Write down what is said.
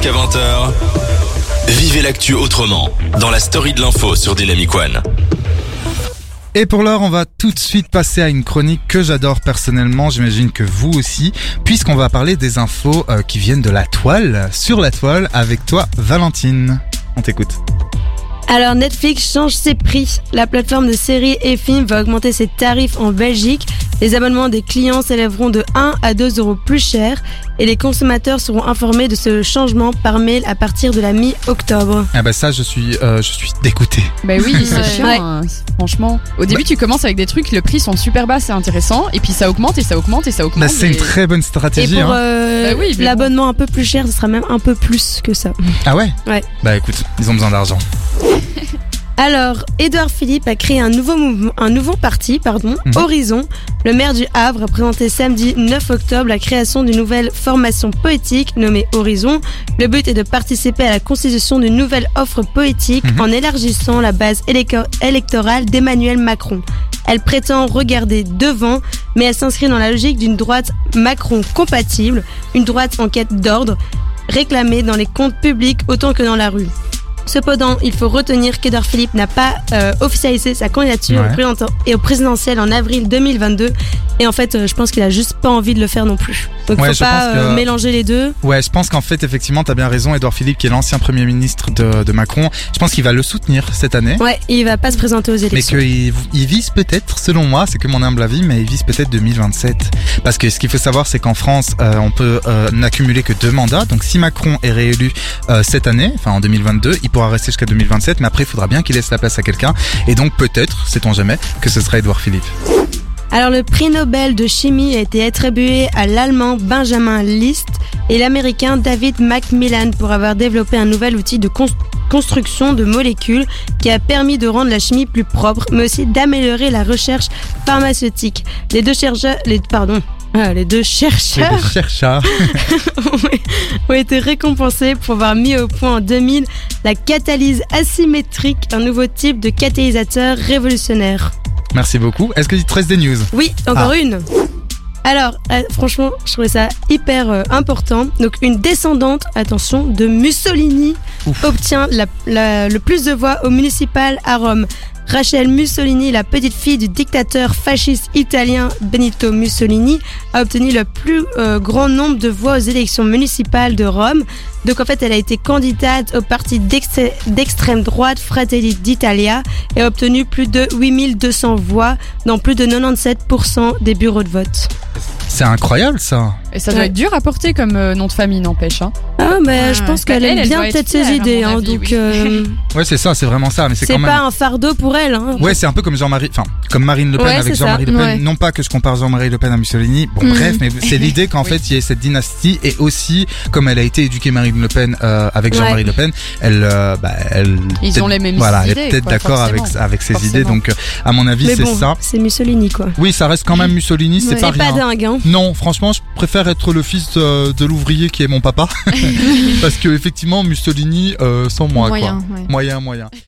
jusqu'à 20h. Vivez l'actu autrement dans la story de l'info sur Dynamic One. Et pour l'heure, on va tout de suite passer à une chronique que j'adore personnellement, j'imagine que vous aussi, puisqu'on va parler des infos euh, qui viennent de la toile, sur la toile, avec toi Valentine. On t'écoute. Alors Netflix change ses prix. La plateforme de séries et films va augmenter ses tarifs en Belgique. Les abonnements des clients s'élèveront de 1 à 2 euros plus cher et les consommateurs seront informés de ce changement par mail à partir de la mi-octobre. Ah bah ça, je suis, euh, je suis dégoûté. Bah oui, c'est chiant, Ouais. hein, franchement. Au début, tu commences avec des trucs, le prix sont super bas, c'est intéressant, et puis ça augmente et ça augmente et ça augmente. Bah, c'est une et- très bonne Et stratégie. pour hein. euh, Bah oui, l'abonnement un peu plus cher, ce sera même un peu plus que ça. Ah ouais Ouais. Bah écoute, ils ont besoin d'argent. Alors, Édouard Philippe a créé un nouveau mouvement, un nouveau parti, pardon, Mhm. Horizon. Le maire du Havre a présenté samedi 9 octobre la création d'une nouvelle formation poétique nommée Horizon. Le but est de participer à la constitution d'une nouvelle offre poétique Mhm. en élargissant la base élector- électorale d'Emmanuel Macron. Elle prétend regarder devant, mais elle s'inscrit dans la logique d'une droite Macron compatible, une droite en quête d'ordre, réclamée dans les comptes publics autant que dans la rue. Cependant, il faut retenir qu'Edouard Philippe n'a pas euh, officialisé sa candidature Ouais. et au présidentiel en avril 2022. Et en fait, euh, je pense qu'il a juste pas envie de le faire non plus. Donc, Ouais, faut pas que- euh, mélanger les deux. Ouais, je pense qu'en fait, effectivement, t'as bien raison, Edouard Philippe, qui est l'ancien premier ministre de, de Macron. Je pense qu'il va le soutenir cette année. Ouais, il va pas se présenter aux Mais élections. qu'il il vise peut-être, selon moi, c'est que mon humble avis, mais il vise peut-être 2027. Parce que ce qu'il faut savoir, c'est qu'en France, euh, on peut n'accumuler que deux mandats. Donc si Macron est réélu cette année, enfin en 2022, il pourra rester jusqu'à 2027, mais après, il faudra bien qu'il laisse la place à quelqu'un. Et donc peut-être, sait-on jamais, que ce sera Edouard Philippe. Alors, le prix Nobel de chimie a été attribué à l'allemand Benjamin List et l'américain David Macmillan pour avoir développé un nouvel outil de cons- construction de molécules qui a permis de rendre la chimie plus propre, mais aussi d'améliorer la recherche pharmaceutique. Les deux chercheurs, les, pardon, ah, les deux Les chercheurs chercheurs. ont été récompensés pour avoir mis au point en 2000 la catalyse asymétrique, un nouveau type de catalyseur révolutionnaire. Merci beaucoup. Est-ce que tu te restes des news? Oui, encore Ah. une. Alors, euh, franchement, je trouvais ça hyper euh, important. Donc, une descendante, attention, de Mussolini Ouf. obtient la- la- le plus de voix au municipal à Rome. Rachel Mussolini, la petite fille du dictateur fasciste italien Benito Mussolini, a obtenu le plus euh, grand nombre de voix aux élections municipales de Rome. Donc en fait, elle a été candidate au parti d'ex- d'extrême droite Fratelli d'Italia et a obtenu plus de 8200 voix dans plus de 97% des bureaux de vote. C'est incroyable ça. Et ça doit Ouais. être dur à porter comme euh, nom de famille, n'empêche. Hein. Ah, mais je Ouais. pense Bah, qu'elle elle, aime elle bien peut-être ses idées, hein, avis, donc oui. euh, Ouais, c'est ça, c'est vraiment ça. Mais c'est c'est quand même. pas un fardeau pour elle. Hein. Ouais, c'est un peu comme Jean-Marie, enfin, comme Marine Le Pen Ouais, avec Jean-Marie. Le Pen. Ouais. Non pas que je compare Jean-Marie Le Pen à Mussolini. Bon, Mhm. bref, mais c'est l'idée qu'en Oui. fait, il y ait cette dynastie et aussi, comme elle a été éduquée Marine Le Pen euh, avec Ouais. Jean-Marie Le Pen, elle, euh, bah, elle. Ils ont les mêmes Voilà, elle idées, est peut-être d'accord avec ses idées. Donc, à mon avis, c'est ça. c'est Mussolini quoi. Oui, ça reste quand même Mussolini, c'est pas dingue, hein. Non, franchement, je préfère être le fils euh, de l'ouvrier qui est mon papa, parce que effectivement, Mussolini, euh, sans moi, Moyen, quoi. ouais. Moyen, moyen.